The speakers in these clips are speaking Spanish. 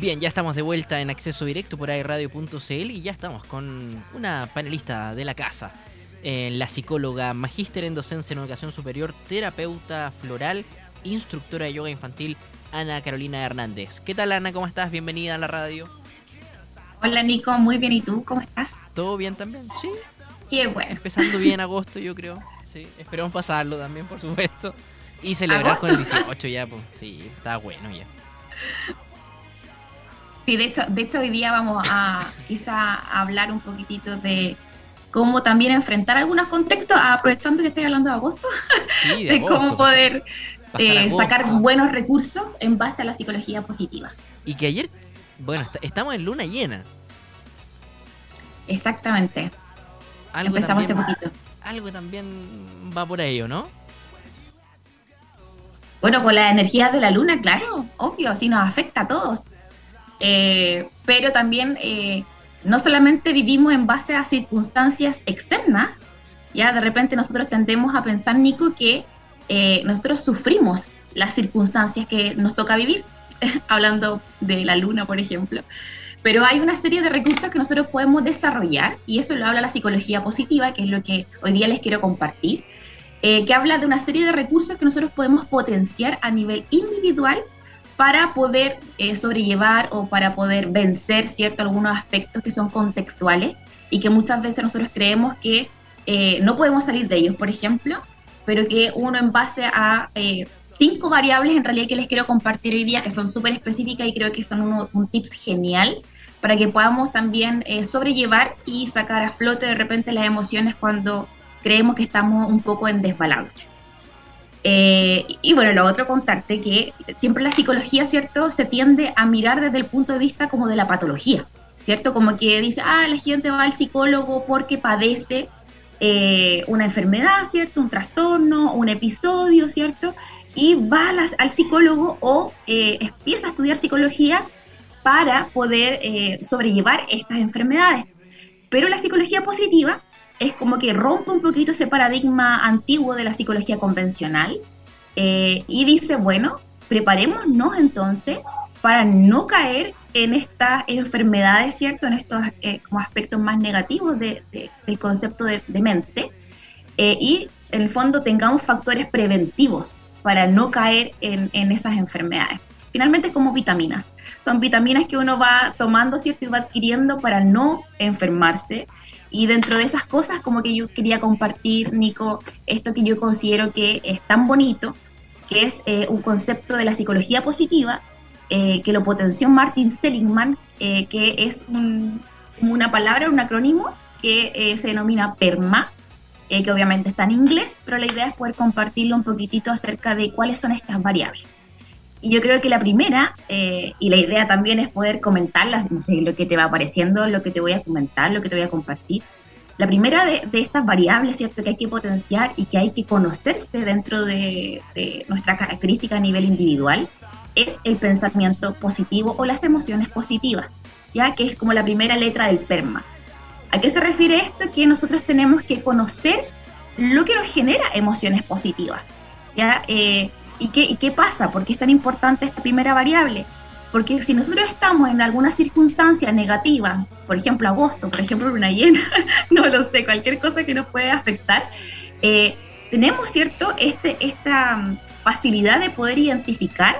Bien, ya estamos de vuelta en acceso directo por airradio.cl y ya estamos con una panelista de la casa, eh, la psicóloga, magíster en docencia en educación superior, terapeuta floral, instructora de yoga infantil, Ana Carolina Hernández. ¿Qué tal Ana? ¿Cómo estás? Bienvenida a la radio. Hola Nico, muy bien. ¿Y tú? ¿Cómo estás? ¿Todo bien también? Sí. Qué bueno. Empezando bien agosto, yo creo. Sí, esperemos pasarlo también, por supuesto. Y celebrar con el 18 ya, pues. Sí, está bueno ya. Sí, de hecho, de hecho hoy día vamos a quizá hablar un poquitito de cómo también enfrentar algunos contextos, aprovechando que estoy hablando de agosto, de, cómo poder eh, sacar buenos recursos en base a la psicología positiva. Y que ayer, bueno, estamos en luna llena. Exactamente. Empezamos hace poquito. Algo también va por ello, ¿no? Bueno, con la energía de la luna, claro, obvio, sí nos afecta a todos. Eh, pero también eh, no solamente vivimos en base a circunstancias externas, ya de repente nosotros tendemos a pensar, Nico, que eh, nosotros sufrimos las circunstancias que nos toca vivir, hablando de la luna, por ejemplo. Pero hay una serie de recursos que nosotros podemos desarrollar, y eso lo habla la psicología positiva, que es lo que hoy día les quiero compartir, que habla de una serie de recursos que nosotros podemos potenciar a nivel individual para poder eh, sobrellevar o para poder vencer cierto algunos aspectos que son contextuales y que muchas veces nosotros creemos que eh, no podemos salir de ellos, por ejemplo, pero que uno en base a eh, cinco variables en realidad que les quiero compartir hoy día, que son súper específicas y creo que son un tips genial para que podamos también sobrellevar y sacar a flote de repente las emociones cuando creemos que estamos un poco en desbalance. Eh, y bueno, lo otro contarte que siempre la psicología, ¿cierto? Se tiende a mirar desde el punto de vista como de la patología, ¿cierto? Como que dice, ah, la gente va al psicólogo porque padece eh, una enfermedad, ¿cierto? Un trastorno, un episodio, ¿cierto? Y va al psicólogo o eh, empieza a estudiar psicología para poder sobrellevar estas enfermedades. Pero la psicología positiva es como que rompe un poquito ese paradigma antiguo de la psicología convencional eh, y dice, bueno, preparémonos entonces para no caer en estas enfermedades, ¿cierto? En estos eh, como aspectos más negativos de, del concepto de, mente eh, y en el fondo tengamos factores preventivos para no caer en, en esas enfermedades. Finalmente como vitaminas. Son vitaminas que uno va tomando, ¿cierto? Y va adquiriendo para no enfermarse, y dentro de esas cosas, como que yo quería compartir, Nico, esto que yo considero que es tan bonito, que es eh, un concepto de la psicología positiva, eh, que lo potenció Martin Seligman, eh, que es una palabra, un acrónimo, que se denomina PERMA, que obviamente está en inglés, pero la idea es poder compartirlo un poquitito acerca de cuáles son estas variables. Y yo creo que la primera, eh, y la idea también es poder comentarlas, no sé, lo que te va apareciendo, lo que te voy a comentar, lo que te voy a compartir. La primera de, estas variables, ¿cierto?, que hay que potenciar y que hay que conocerse dentro de, de nuestra característica a nivel individual, es el pensamiento positivo o las emociones positivas, ya que es como la primera letra del PERMA. ¿A qué se refiere esto? Que nosotros tenemos que conocer lo que nos genera emociones positivas. ¿ya? Eh, ¿Y qué, qué pasa? ¿Por qué es tan importante esta primera variable? Porque si nosotros estamos en alguna circunstancia negativa, por ejemplo agosto, por ejemplo una llena, no lo sé, cualquier cosa que nos puede afectar, eh, tenemos, ¿cierto?, este, esta mm, facilidad de poder identificar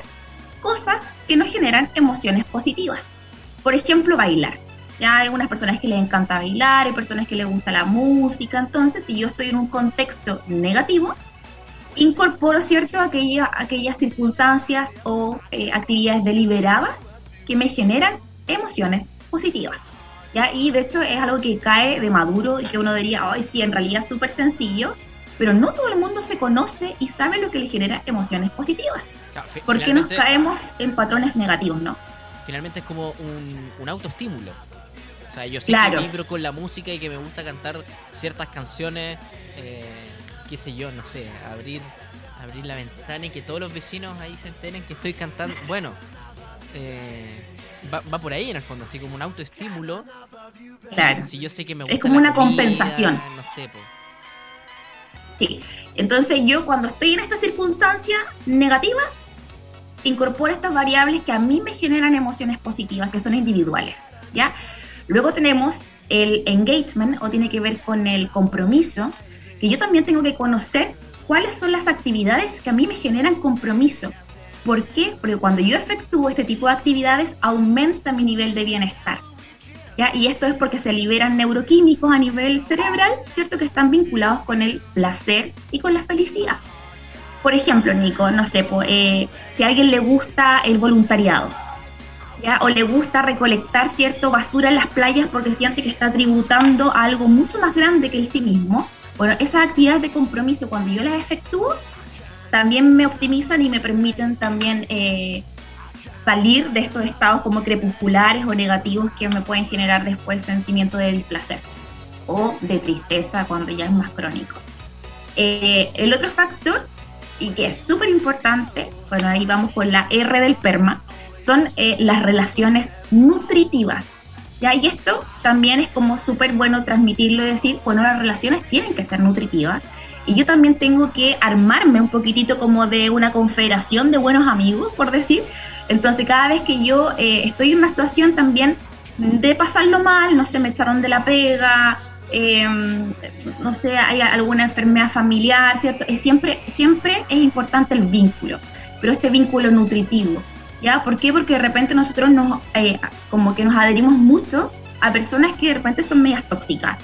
cosas que nos generan emociones positivas. Por ejemplo, bailar. Ya hay algunas personas que les encanta bailar, hay personas que les gusta la música, entonces si yo estoy en un contexto negativo, incorporo, ¿cierto?, aquellas, aquellas circunstancias o eh, actividades deliberadas que me generan emociones positivas. ¿ya? Y de hecho es algo que cae de maduro y que uno diría, ay, sí, en realidad es súper sencillo, pero no todo el mundo se conoce y sabe lo que le genera emociones positivas. porque nos caemos en patrones negativos, no? Finalmente es como un, un autoestímulo. O sea, yo sí que vibro con la música y que me gusta cantar ciertas canciones. Eh, qué sé yo, no sé, abrir, abrir la ventana y que todos los vecinos ahí se enteren que estoy cantando. Bueno, eh, va, por ahí en el fondo, así como un autoestímulo. Claro. Si yo sé que me es como una compensación. No sé, Sí. Entonces yo cuando estoy en esta circunstancia negativa, incorporo estas variables que a mí me generan emociones positivas, que son individuales, ¿ya? Luego tenemos el engagement, o tiene que ver con el compromiso, que yo también tengo que conocer cuáles son las actividades que a mí me generan compromiso. ¿Por qué? Porque cuando yo efectúo este tipo de actividades, aumenta mi nivel de bienestar. ¿ya? Y esto es porque se liberan neuroquímicos a nivel cerebral, ¿cierto? Que están vinculados con el placer y con la felicidad. Por ejemplo, Nico, no sé, eh, si a alguien le gusta el voluntariado, ¿ya? o le gusta recolectar cierto basura en las playas porque siente que está tributando a algo mucho más grande que el sí mismo, bueno, esas actividades de compromiso, cuando yo las efectúo, también me optimizan y me permiten también eh, salir de estos estados como crepusculares o negativos que me pueden generar después sentimiento de displacer o de tristeza cuando ya es más crónico. Eh, el otro factor y que es súper importante, bueno, ahí vamos con la R del PERMA, son eh, las relaciones nutritivas. ¿Ya? Y esto también es como súper bueno transmitirlo y decir, bueno, las relaciones tienen que ser nutritivas. Y yo también tengo que armarme un poquitito como de una confederación de buenos amigos, por decir. Entonces, cada vez que yo eh, estoy en una situación también de pasarlo mal, no sé, me echaron de la pega, Em, no sé, hay alguna enfermedad familiar, ¿cierto? Es siempre, siempre es importante el vínculo, pero este vínculo nutritivo, ¿ya? ¿Por qué? Porque de repente nosotros nos, eh, como que nos adherimos mucho a personas que de repente son medias tóxicas.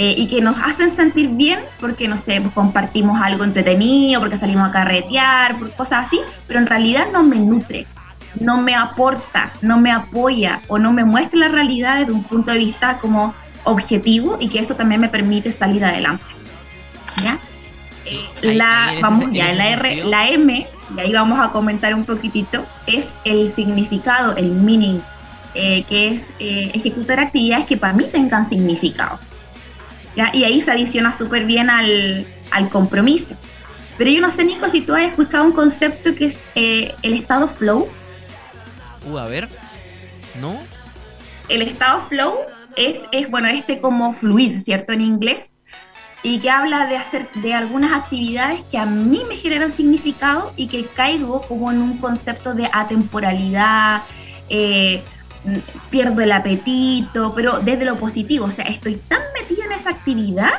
Eh, y que nos hacen sentir bien porque, no sé, pues compartimos algo entretenido, porque salimos a carretear, por cosas así, pero en realidad no me nutre, no me aporta, no me apoya o no me muestra la realidad desde un punto de vista como objetivo y que eso también me permite salir adelante. ¿Ya? la, vamos ya, la R, la M, y ahí vamos a comentar un poquitito, es el significado, el meaning, eh, que es eh, ejecutar actividades que para mí tengan significado. ¿ya? Y ahí se adiciona súper bien al, al, compromiso. Pero yo no sé, Nico, si tú has escuchado un concepto que es eh, el estado flow. Uh, a ver, ¿no? El estado flow es, bueno, este como fluir, ¿cierto? En inglés, y que habla de hacer de algunas actividades que a mí me generan significado y que caigo como en un concepto de atemporalidad, eh, pierdo el apetito, pero desde lo positivo, o sea, estoy tan metida en esa actividad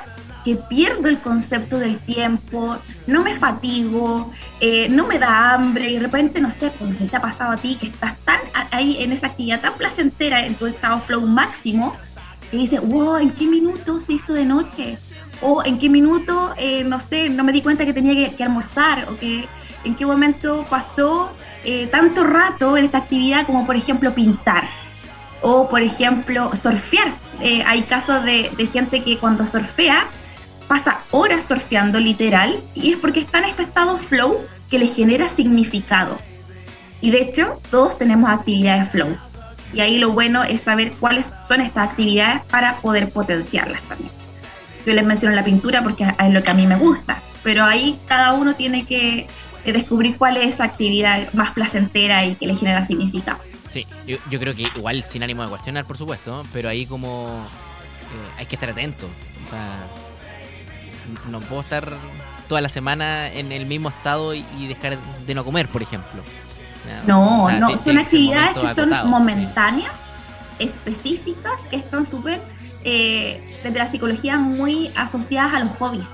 que pierdo el concepto del tiempo, no me fatigo, eh, no me da hambre y de repente, no sé, pues se te ha pasado a ti que estás tan ahí en esa actividad tan placentera, en tu estado flow máximo, que dice, wow, ¿en qué minuto se hizo de noche? O en qué minuto, eh, no sé, no me di cuenta que tenía que, almorzar, o que en qué momento pasó eh, tanto rato en esta actividad como por ejemplo pintar, o por ejemplo surfear. Eh, hay casos de, de gente que cuando surfea pasa horas surfeando literal y es porque está en este estado flow que le genera significado. Y de hecho, todos tenemos actividades flow y ahí lo bueno es saber cuáles son estas actividades para poder potenciarlas también. Yo les menciono la pintura porque es lo que a mí me gusta, pero ahí cada uno tiene que descubrir cuál es esa actividad más placentera y que le genera significado. Sí, yo, creo que igual sin ánimo de cuestionar, por supuesto, pero ahí como eh, hay que estar atento. O sea, no puedo estar toda la semana en el mismo estado y dejar de no comer, por ejemplo. No, no, son actividades que son momentáneas, específicas, que están súper, eh, desde la psicología, muy asociadas a los hobbies.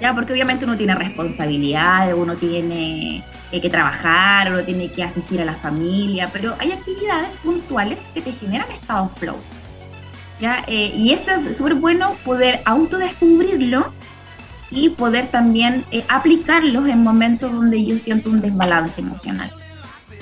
¿ya? Porque obviamente uno tiene responsabilidades, uno tiene eh, que trabajar, uno tiene que asistir a la familia, pero hay actividades puntuales que te generan estado flow. ¿ya? Eh, y eso es súper bueno poder autodescubrirlo y poder también aplicarlos en momentos donde yo siento un desbalance emocional.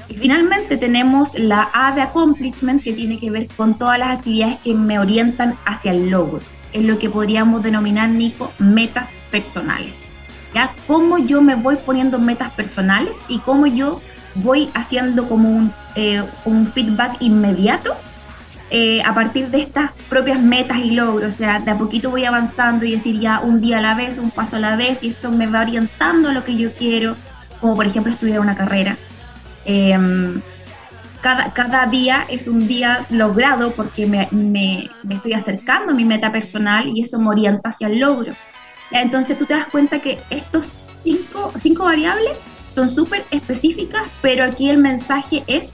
Y finalmente tenemos la A de accomplishment que tiene que ver con todas las actividades que me orientan hacia el logro. Es lo que podríamos denominar, Nico, metas personales. ¿Ya? Cómo yo me voy poniendo metas personales y cómo yo voy haciendo como un, eh, un feedback inmediato eh, a partir de estas propias metas y logros. O sea, de a poquito voy avanzando y decir ya un día a la vez, un paso a la vez, y esto me va orientando a lo que yo quiero, como por ejemplo estudiar una carrera. Em, cada, cada día es un día logrado porque me, me, estoy acercando a mi meta personal y eso me orienta hacia el logro. Entonces tú te das cuenta que estos cinco, cinco variables son súper específicas, pero aquí el mensaje es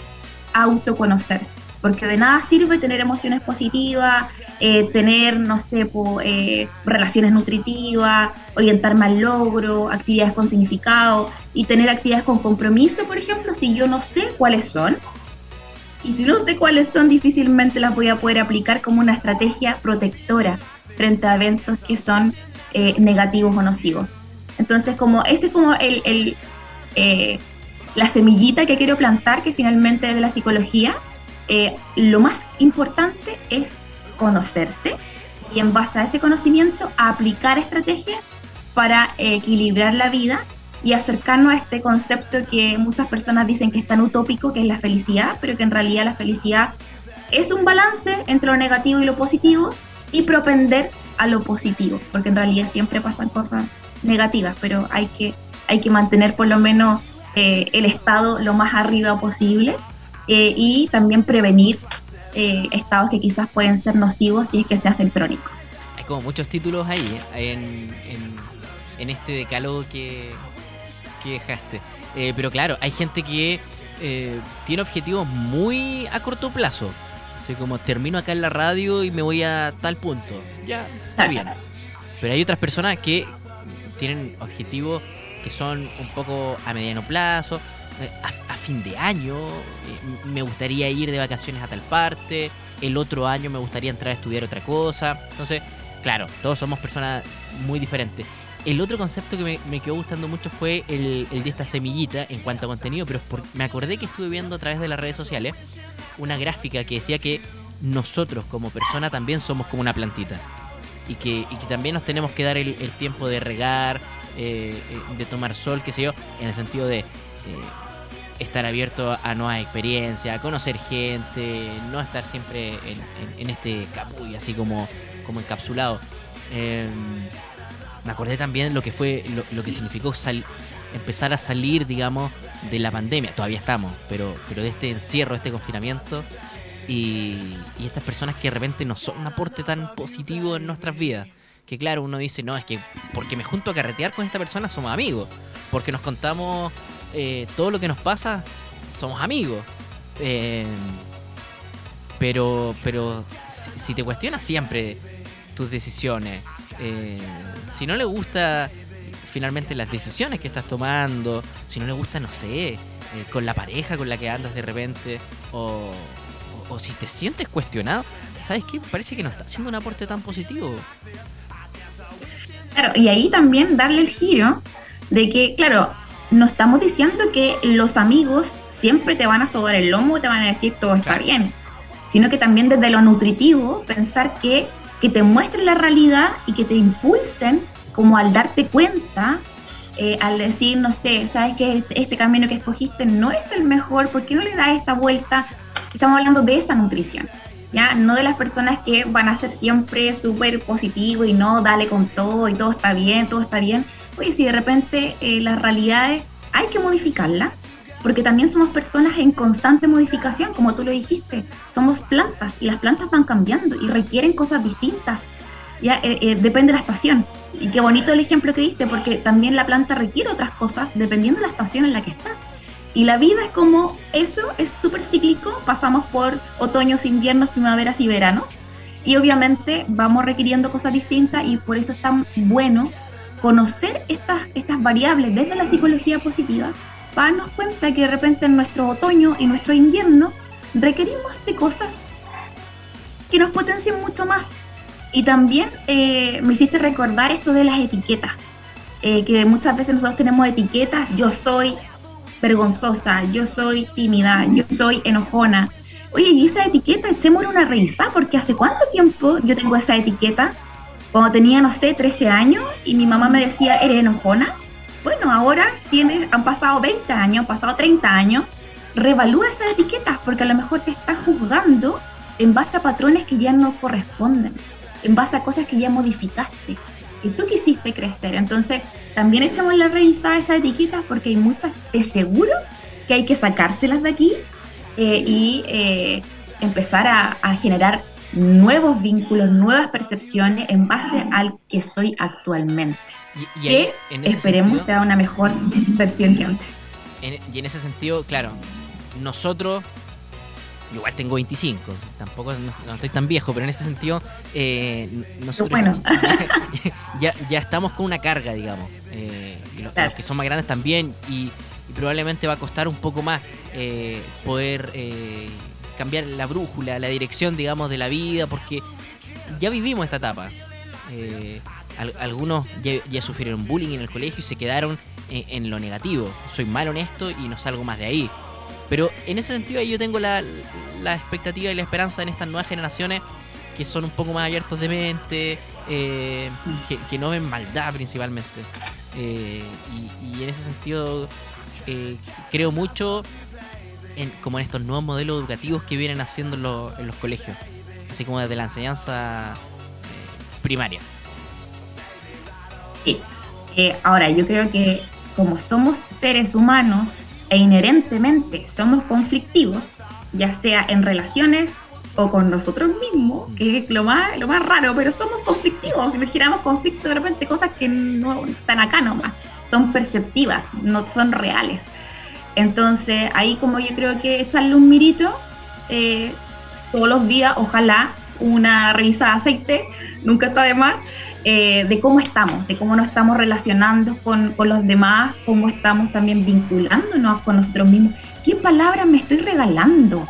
autoconocerse, porque de nada sirve tener emociones positivas, eh, tener, no sé, eh, relaciones nutritivas, orientarme al logro, actividades con significado y tener actividades con compromiso, por ejemplo, si yo no sé cuáles son. Y si no sé cuáles son, difícilmente las voy a poder aplicar como una estrategia protectora frente a eventos que son eh, negativos o nocivos. Entonces, como ese es como el, la semillita que quiero plantar, que finalmente es de la psicología, lo más importante es conocerse y en base a ese conocimiento aplicar estrategias para equilibrar la vida y acercarnos a este concepto que muchas personas dicen que es tan utópico, que es la felicidad, pero que en realidad la felicidad es un balance entre lo negativo y lo positivo y propender a lo positivo, porque en realidad siempre pasan cosas negativas, pero hay que, hay que mantener por lo menos eh, el estado lo más arriba posible eh, y también prevenir eh, estados que quizás pueden ser nocivos si es que se hacen crónicos. Hay como muchos títulos ahí ¿eh? en, en, este decálogo que, que dejaste. Eh, pero claro, hay gente que tiene objetivos muy a corto plazo. Así como termino acá en la radio y me voy a tal punto. Ya, está bien. Pero hay otras personas que tienen objetivos que son un poco a mediano plazo, a, fin de año eh, me gustaría ir de vacaciones a tal parte, el otro año me gustaría entrar a estudiar otra cosa. Entonces, claro, todos somos personas muy diferentes. El otro concepto que me, quedó gustando mucho fue el, de esta semillita en cuanto a contenido, pero me acordé que estuve viendo a través de las redes sociales una gráfica que decía que nosotros como persona también somos como una plantita. Y que, también nos tenemos que dar el, tiempo de regar, eh, eh, de tomar sol, qué sé yo, en el sentido de estar abierto a nuevas experiencias, a conocer gente, no estar siempre en, este capullo así como, como encapsulado. Em, me acordé también lo que fue, lo, que significó empezar a salir, digamos, de la pandemia. Todavía estamos, pero, pero de este encierro, este confinamiento. Y, y estas personas que de repente no son un aporte tan positivo en nuestras vidas. Que claro, uno dice, no, es que porque me junto a carretear con esta persona somos amigos. Porque nos contamos eh, todo lo que nos pasa, somos amigos. Eh, pero pero si, te cuestionas siempre tus decisiones, eh, si no le gusta finalmente las decisiones que estás tomando, si no le gusta, no sé, con la pareja con la que andas de repente, o, o, si te sientes cuestionado, ¿sabes qué? Parece que no está haciendo un aporte tan positivo. Claro, y ahí también darle el giro de que, claro, no estamos diciendo que los amigos siempre te van a sobar el lomo y te van a decir todo está bien, sino que también desde lo nutritivo pensar que, que te muestren la realidad y que te impulsen como al darte cuenta, eh, al decir, no sé, sabes que este, este, camino que escogiste no es el mejor, ¿por qué no le das esta vuelta? Estamos hablando de esa nutrición. ¿Ya? No de las personas que van a ser siempre súper positivo y no, dale con todo y todo está bien, todo está bien, oye, si de repente eh, las realidades hay que modificarlas, porque también somos personas en constante modificación, como tú lo dijiste, somos plantas y las plantas van cambiando y requieren cosas distintas, ya eh, eh, depende de la estación. Y qué bonito el ejemplo que diste, porque también la planta requiere otras cosas dependiendo de la estación en la que está. Y la vida es como eso, es súper cíclico, pasamos por otoños, inviernos, primaveras y veranos, y obviamente vamos requiriendo cosas distintas y por eso es tan bueno conocer estas, estas variables desde la psicología positiva para darnos cuenta que de repente en nuestro otoño y nuestro invierno requerimos de cosas que nos potencien mucho más. Y también eh, me hiciste recordar esto de las etiquetas, eh, que muchas veces nosotros tenemos etiquetas, yo soy vergonzosa, yo soy tímida, yo soy enojona. Oye, y esa etiqueta, echémosle una risa, porque hace cuánto tiempo yo tengo esa etiqueta cuando tenía, no sé, 13 años y mi mamá me decía, ¿eres enojona? Bueno, ahora tienes, han pasado 20 años, han pasado 30 años, revalúa esas etiquetas porque a lo mejor te estás juzgando en base a patrones que ya no corresponden, en base a cosas que ya modificaste, que tú quisiste crecer. Entonces, también echamos la revisada esas etiquetas porque hay muchas, de seguro que hay que sacárselas de aquí eh, y eh, empezar a, a generar nuevos vínculos, nuevas percepciones en base al que soy actualmente. Y, que esperemos sea una mejor versión que antes. y en ese sentido, claro, nosotros, igual tengo 25, tampoco no, estoy tan viejo, pero en ese sentido, eh, nosotros ya, ya, estamos con una carga, digamos. Eh, los, que son más grandes también, y, probablemente va a costar un poco más eh, poder cambiar la brújula, la dirección, digamos, de la vida, porque ya vivimos esta etapa. algunos ya, sufrieron bullying en el colegio y se quedaron en, lo negativo. Soy mal honesto y no salgo más de ahí. Pero en ese sentido yo tengo la, expectativa y la esperanza en estas nuevas generaciones que son un poco más abiertos de mente, eh, que, no ven maldad principalmente. Eh, y, en ese sentido eh, creo mucho en, como en estos nuevos modelos educativos que vienen haciendo en los colegios, así como desde la enseñanza primaria. Sí. ahora, yo creo que como somos seres humanos e inherentemente somos conflictivos, ya sea en relaciones o con nosotros mismos, que es lo más, lo más raro, pero somos conflictivos, que giramos conflicto de repente, cosas que no están acá nomás, son perceptivas, no son reales. Entonces, ahí como yo creo que echarle un mirito eh, todos los días, ojalá una revisada de aceite, nunca está de más, eh, de cómo estamos, de cómo nos estamos relacionando con, los demás, cómo estamos también vinculándonos con nosotros mismos. ¿Qué palabras me estoy regalando?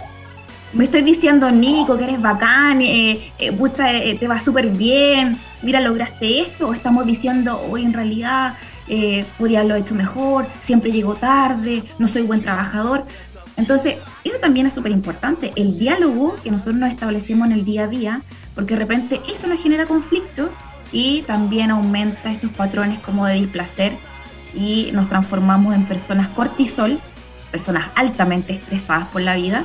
Me estoy diciendo, Nico, que eres bacán, eh, eh, eh te va súper bien, mira, lograste esto, o estamos diciendo, hoy en realidad podría haberlo hecho mejor, siempre llego tarde, no soy buen trabajador. Entonces, eso también es súper importante, el diálogo que nosotros nos establecemos en el día a día, porque de repente eso nos genera conflicto y también aumenta estos patrones como de displacer y nos transformamos en personas cortisol, personas altamente estresadas por la vida,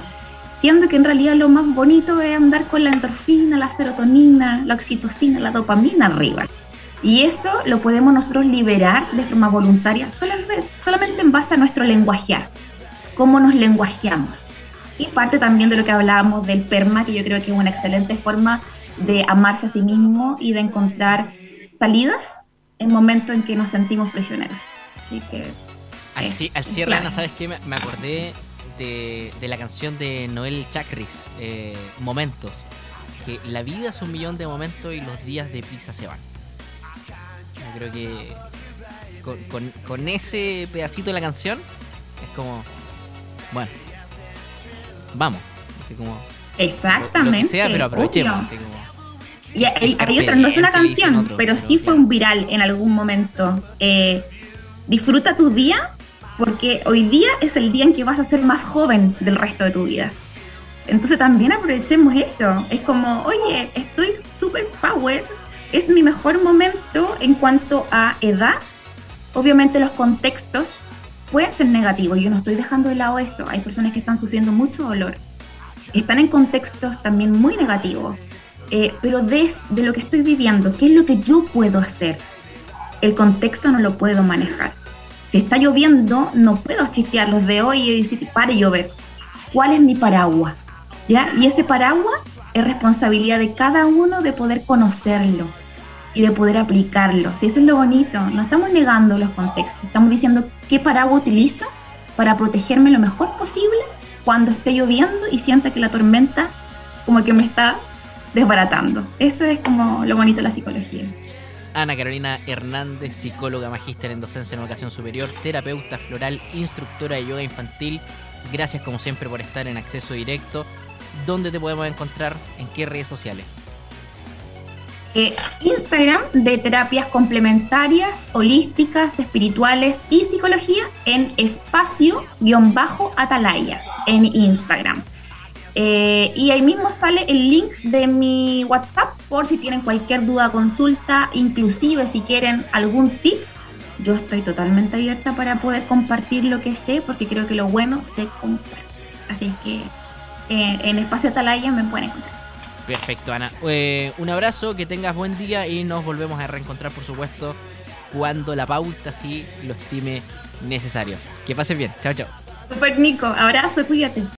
siendo que en realidad lo más bonito es andar con la endorfina, la serotonina, la oxitocina, la dopamina arriba. Y eso lo podemos nosotros liberar de forma voluntaria solamente en base a nuestro lenguajear, cómo nos lenguajeamos. Y parte también de lo que hablábamos del PERMA, que yo creo que es una excelente forma de amarse a sí mismo y de encontrar salidas en momentos en que nos sentimos prisioneros. Así que... Al, cierre, Ana, ¿sabes qué? Me, acordé de, la canción de Noel Chakris, eh, Momentos. Que la vida es un millón de momentos y los días de prisa se van. Yo creo que con, ese pedacito de la canción es como, bueno, vamos. Así como, Exactamente. sea, pero aprovechemos. Y hay, otra, no es una canción, pero sí fue un viral en algún momento. Eh, disfruta tu día porque hoy día es el día en que vas a ser más joven del resto de tu vida. Entonces también aprovechemos eso. Es como, oye, estoy super power, es mi mejor momento en cuanto a edad. Obviamente los contextos pueden ser negativos, yo no estoy dejando de lado eso. Hay personas que están sufriendo mucho dolor, están en contextos también muy negativos eh, pero desde lo que estoy viviendo, ¿qué es lo que yo puedo hacer? El contexto no lo puedo manejar. Si está lloviendo, no puedo chistear los de hoy y decir, para llover. ¿Cuál es mi paraguas? ¿Ya? Y ese paraguas es responsabilidad de cada uno de poder conocerlo y de poder aplicarlo. Si eso es lo bonito, no estamos negando los contextos, estamos diciendo qué paraguas utilizo para protegerme lo mejor posible cuando esté lloviendo y sienta que la tormenta como que me está desbaratando. Eso es como lo bonito de la psicología. Ana Carolina Hernández, psicóloga magíster en docencia en educación superior, terapeuta floral, instructora de yoga infantil. Gracias como siempre por estar en acceso directo. ¿Dónde te podemos encontrar? ¿En qué redes sociales? Eh, Instagram de terapias complementarias, holísticas, espirituales y psicología en espacio-atalaya en Instagram. Eh, y ahí mismo sale el link de mi WhatsApp por si tienen cualquier duda, consulta, inclusive si quieren algún tips. Yo estoy totalmente abierta para poder compartir lo que sé porque creo que lo bueno se comparte. Así que eh, en Espacio Atalaya me pueden encontrar. Perfecto, Ana. Eh, un abrazo, que tengas buen día y nos volvemos a reencontrar, por supuesto, cuando la pauta sí lo estime necesario. Que pasen bien. Chao, chao. Super Nico, abrazo, cuídate.